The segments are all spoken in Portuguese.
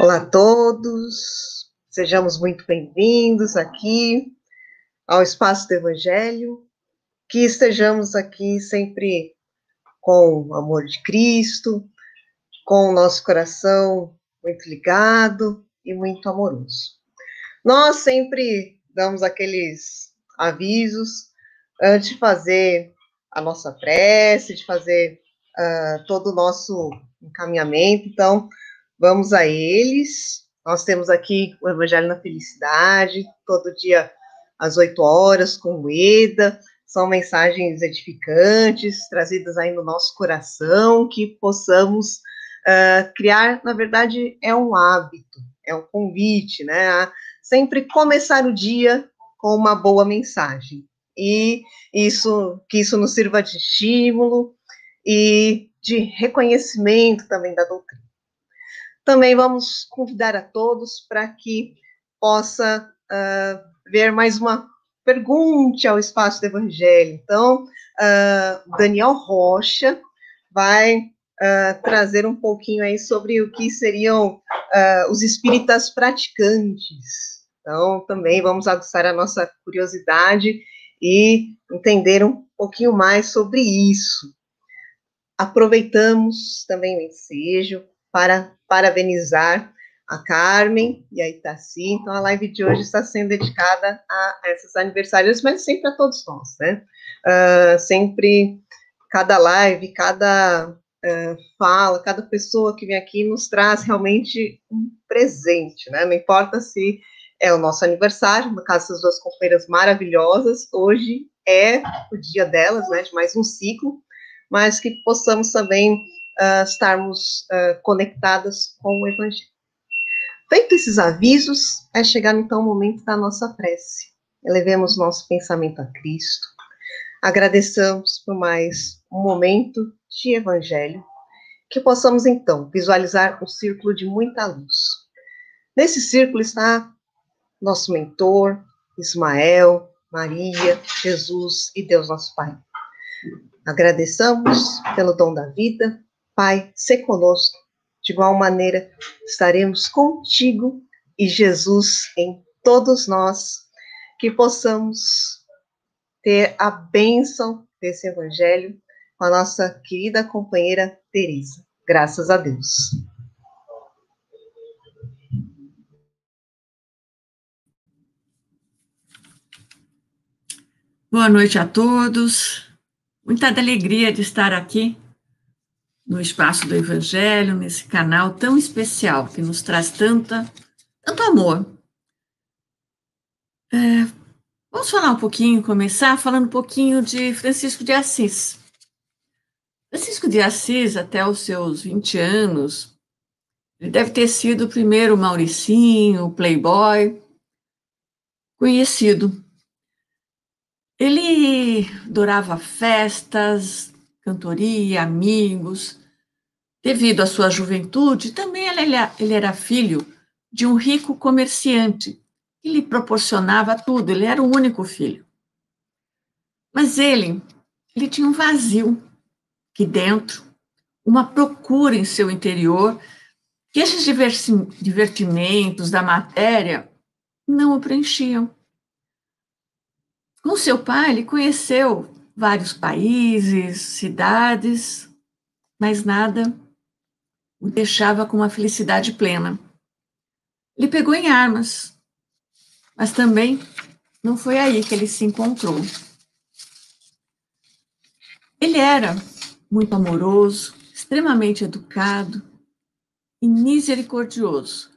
Olá a todos, sejamos muito bem-vindos aqui ao Espaço do Evangelho, que estejamos aqui sempre com o amor de Cristo, com o nosso coração muito ligado e muito amoroso. Nós sempre damos aqueles avisos antes de fazer a nossa prece, de fazer uh, todo o nosso encaminhamento. Então, vamos a eles. Nós temos aqui o Evangelho na Felicidade, todo dia às 8 horas, com o EDA. São mensagens edificantes, trazidas aí no nosso coração, que possamos uh, criar, na verdade, é um hábito, é um convite, né? A sempre começar o dia com uma boa mensagem. E isso, que isso nos sirva de estímulo e de reconhecimento também da doutrina. Também vamos convidar a todos para que possa uh, ver mais uma pergunta ao espaço do Evangelho. Então, uh, Daniel Rocha vai uh, trazer um pouquinho aí sobre o que seriam os espíritas praticantes. Então, também vamos aguçar a nossa curiosidade e entender um pouquinho mais sobre isso. Aproveitamos também o ensejo para parabenizar a Carmen e a Itaci. Então, a live de hoje está sendo dedicada a esses aniversários, mas sempre a todos nós, né? Uh, sempre, cada live, cada uh, fala, cada pessoa que vem aqui nos traz realmente um presente, né? Não importa se é o nosso aniversário, no caso, essas duas companheiras maravilhosas, hoje é o dia delas, né? De mais um ciclo mas que possamos também uh, estarmos uh, conectadas com o Evangelho. Feito esses avisos, é chegado então o momento da nossa prece. Elevemos nosso pensamento a Cristo, agradeçamos por mais um momento de Evangelho, que possamos então visualizar um círculo de muita luz. Nesse círculo está nosso mentor, Ismael, Maria, Jesus e Deus nosso Pai. Agradeçamos pelo dom da vida. Pai, se conosco. De igual maneira, estaremos contigo e Jesus em todos nós, que possamos ter a bênção desse evangelho com a nossa querida companheira Teresa. Graças a Deus. Boa noite a todos. Muita alegria de estar aqui no espaço do Evangelho, nesse canal tão especial que nos traz tanta, tanto amor. É, vamos falar um pouquinho, começar falando um pouquinho de Francisco de Assis. Francisco de Assis, até os seus 20 anos, ele deve ter sido o primeiro Mauricinho, playboy, conhecido ele adorava festas, cantoria, amigos. Devido à sua juventude, também ele era filho de um rico comerciante que lhe proporcionava tudo, ele era o único filho. Mas ele, ele tinha um vazio aqui dentro, uma procura em seu interior, que esses divertimentos da matéria não o preenchiam. Com seu pai, ele conheceu vários países, cidades, mas nada o deixava com uma felicidade plena. Ele pegou em armas, mas também não foi aí que ele se encontrou. Ele era muito amoroso, extremamente educado e misericordioso,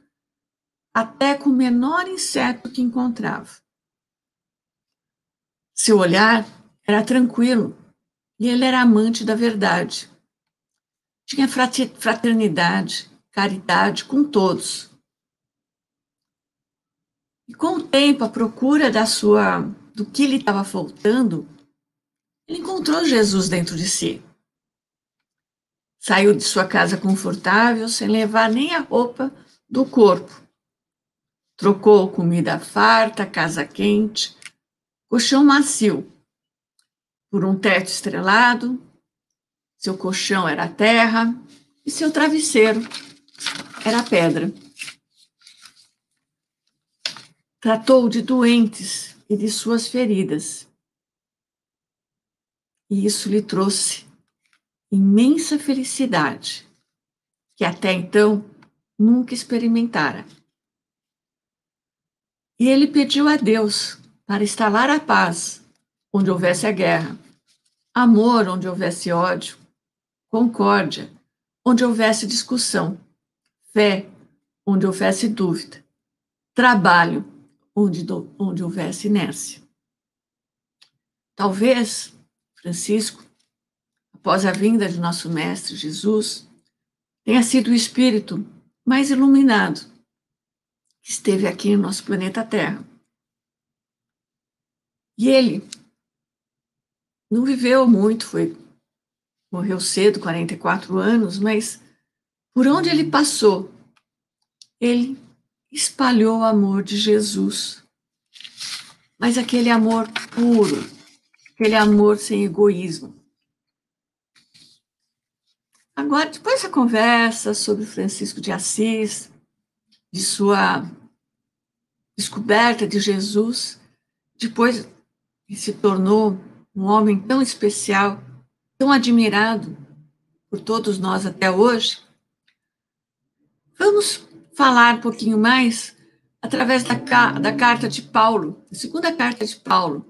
até com o menor inseto que encontrava. Seu olhar era tranquilo e ele era amante da verdade. Tinha fraternidade, caridade com todos. E com o tempo, a procura da sua, do que lhe estava faltando, ele encontrou Jesus dentro de si. Saiu de sua casa confortável, sem levar nem a roupa do corpo. Trocou comida farta, casa quente, Colchão macio, por um teto estrelado, seu colchão era terra, e seu travesseiro era pedra. Tratou de doentes e de suas feridas. E isso lhe trouxe imensa felicidade, que até então nunca experimentara. E ele pediu a Deus para instalar a paz onde houvesse a guerra, amor onde houvesse ódio, concórdia onde houvesse discussão, fé onde houvesse dúvida, trabalho onde, onde houvesse inércia. Talvez Francisco, após a vinda de nosso Mestre Jesus, tenha sido o espírito mais iluminado que esteve aqui no nosso planeta Terra. E ele não viveu muito, foi morreu cedo, 44 anos, mas por onde ele passou, ele espalhou o amor de Jesus. Mas aquele amor puro, aquele amor sem egoísmo. Agora, depois dessa conversa sobre Francisco de Assis, de sua descoberta de Jesus, depois ele se tornou um homem tão especial, tão admirado por todos nós até hoje. Vamos falar um pouquinho mais através da, da carta de Paulo, a segunda carta de Paulo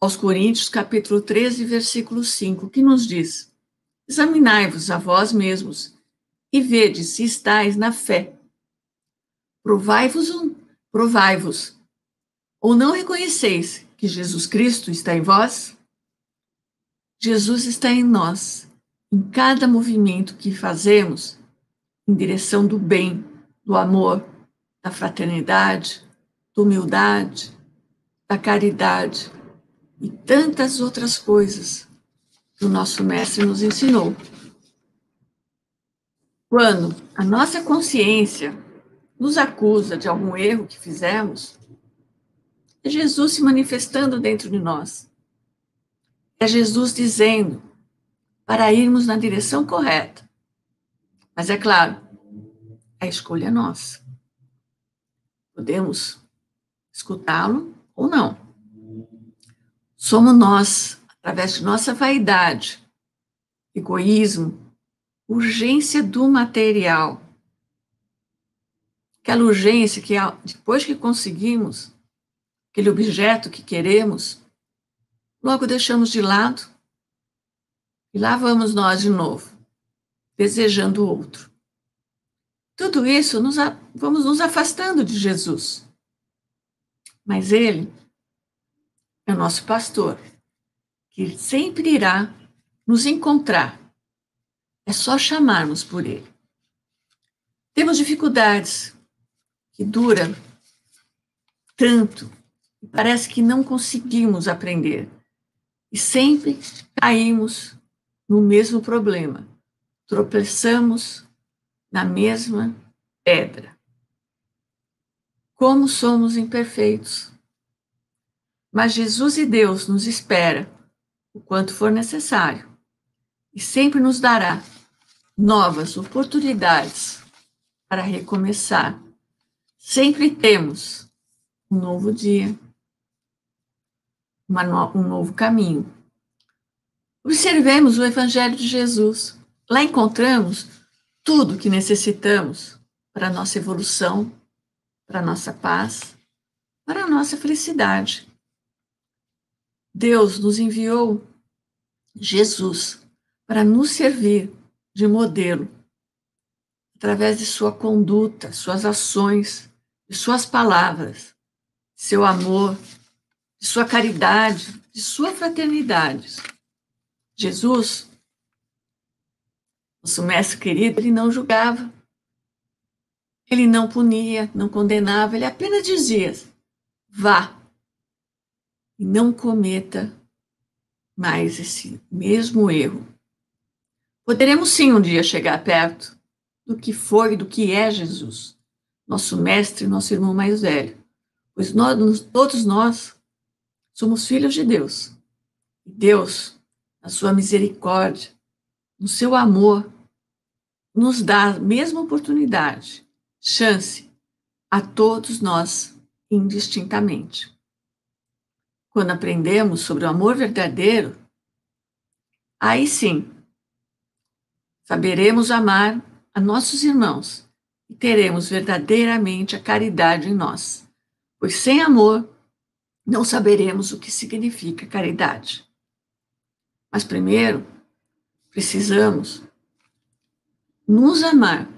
aos Coríntios, capítulo 13, versículo 5, que nos diz: Examinai-vos a vós mesmos e vede se estáis na fé. Provai-vos, provai-vos, ou não reconheceis que Jesus Cristo está em vós? Jesus está em nós, em cada movimento que fazemos em direção do bem, do amor, da fraternidade, da humildade, da caridade e tantas outras coisas que o nosso mestre nos ensinou. Quando a nossa consciência nos acusa de algum erro que fizemos, é Jesus se manifestando dentro de nós. É Jesus dizendo para irmos na direção correta. Mas é claro, a escolha é nossa. Podemos escutá-lo ou não. Somos nós, através de nossa vaidade, egoísmo, urgência do material. Aquela urgência que, depois que conseguimos aquele objeto que queremos, logo deixamos de lado e lá vamos nós de novo, desejando o outro. Tudo isso nos, vamos nos afastando de Jesus. Mas Ele é o nosso pastor, que sempre irá nos encontrar. É só chamarmos por Ele. Temos dificuldades que duram tanto parece que não conseguimos aprender. E sempre caímos no mesmo problema. Tropeçamos na mesma pedra. Como somos imperfeitos. Mas Jesus e Deus nos espera o quanto for necessário e sempre nos dará novas oportunidades para recomeçar. Sempre temos um novo dia, no, um novo caminho. Observemos o Evangelho de Jesus. Lá encontramos tudo que necessitamos para a nossa evolução, para a nossa paz, para a nossa felicidade. Deus nos enviou Jesus para nos servir de modelo, através de sua conduta, suas ações, de suas palavras, seu amor, de sua caridade, de sua fraternidade. Jesus nosso mestre querido, ele não julgava, ele não punia, não condenava, ele apenas dizia: vá e não cometa mais esse mesmo erro. Poderemos sim um dia chegar perto do que foi e do que é Jesus, nosso mestre, nosso irmão mais velho, pois nós, todos nós somos filhos de Deus. Deus, na sua misericórdia, no seu amor, nos dá a mesma oportunidade, chance a todos nós indistintamente. Quando aprendemos sobre o amor verdadeiro, aí sim saberemos amar a nossos irmãos e teremos verdadeiramente a caridade em nós, pois sem amor não saberemos o que significa caridade. Mas primeiro, precisamos nos amar,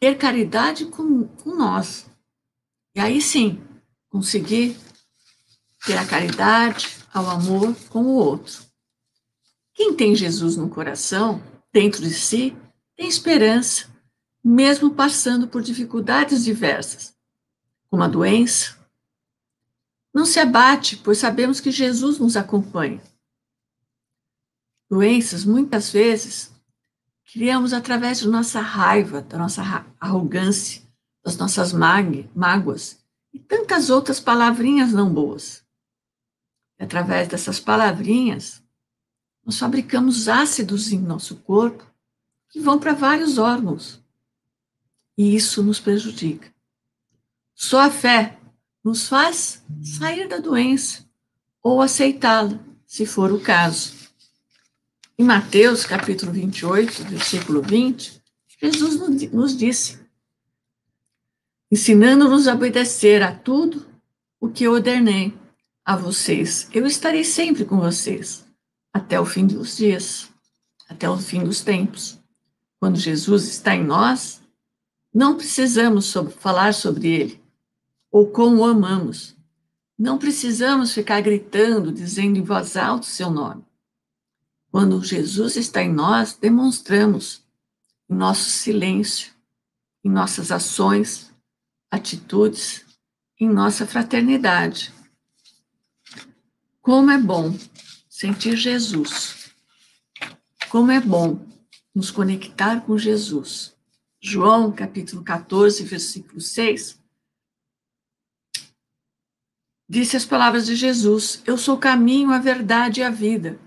ter caridade com, com nós, e aí sim conseguir ter a caridade, ao amor com o outro. Quem tem Jesus no coração, dentro de si, tem esperança, mesmo passando por dificuldades diversas, como a doença. Não se abate, pois sabemos que Jesus nos acompanha. Doenças, muitas vezes, criamos através de nossa raiva, da nossa arrogância, das nossas mágoas e tantas outras palavrinhas não boas através dessas palavrinhas, nós fabricamos ácidos em nosso corpo que vão para vários órgãos. E isso nos prejudica. Só a fé nos faz sair da doença ou aceitá-la, se for o caso. Em Mateus, capítulo 28, versículo 20, Jesus nos disse: ensinando-nos a obedecer a tudo o que eu ordenei a vocês. Eu estarei sempre com vocês até o fim dos dias, até o fim dos tempos. Quando Jesus está em nós, não precisamos sobre, falar sobre ele ou como o amamos. Não precisamos ficar gritando, dizendo em voz alta o seu nome. Quando Jesus está em nós, demonstramos em nosso silêncio, em nossas ações, atitudes, em nossa fraternidade. Como é bom sentir Jesus. Como é bom nos conectar com Jesus. João, capítulo 14, versículo 6, disse as palavras de Jesus: Eu sou o caminho, a verdade e a vida.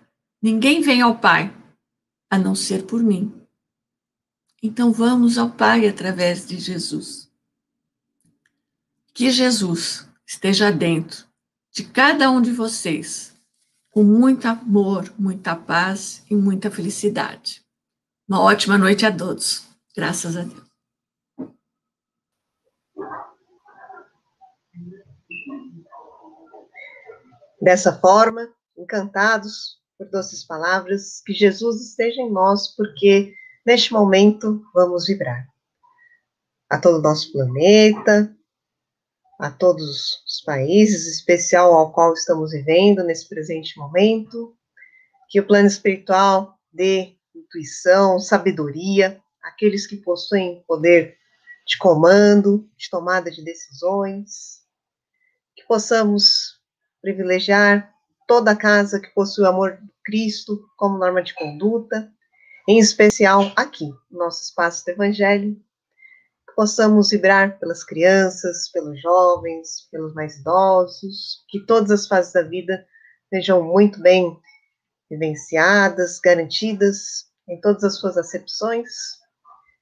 Ninguém vem ao Pai a não ser por mim. Então vamos ao Pai através de Jesus. Que Jesus esteja dentro de cada um de vocês, com muito amor, muita paz e muita felicidade. Uma ótima noite a todos. Graças a Deus. Dessa forma, encantados por doces palavras, que Jesus esteja em nós, porque neste momento vamos vibrar. A todo o nosso planeta, a todos os países, especial ao qual estamos vivendo nesse presente momento, que o plano espiritual dê intuição, sabedoria, aqueles que possuem poder de comando, de tomada de decisões, que possamos privilegiar toda casa que possui o amor do Cristo como norma de conduta, em especial aqui, no nosso espaço do Evangelho, possamos vibrar pelas crianças, pelos jovens, pelos mais idosos, que todas as fases da vida sejam muito bem vivenciadas, garantidas em todas as suas acepções.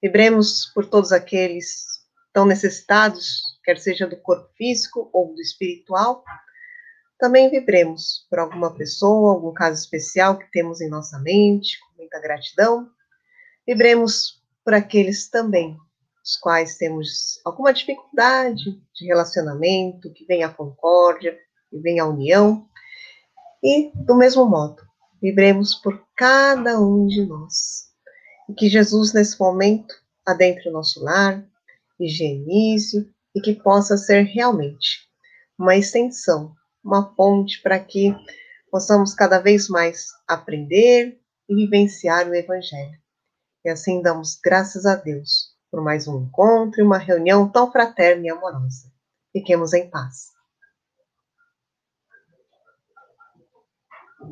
Vibremos por todos aqueles tão necessitados, quer seja do corpo físico ou do espiritual. Também vibremos por alguma pessoa, algum caso especial que temos em nossa mente, com muita gratidão. Vibremos por aqueles também os quais temos alguma dificuldade de relacionamento, que vem a concórdia, que vem a união. E, do mesmo modo, vibremos por cada um de nós. E que Jesus, nesse momento, adentre o nosso lar, higienize e que possa ser realmente uma extensão, uma ponte para que possamos cada vez mais aprender e vivenciar o Evangelho. E assim damos graças a Deus por mais um encontro e uma reunião tão fraterna e amorosa. Fiquemos em paz.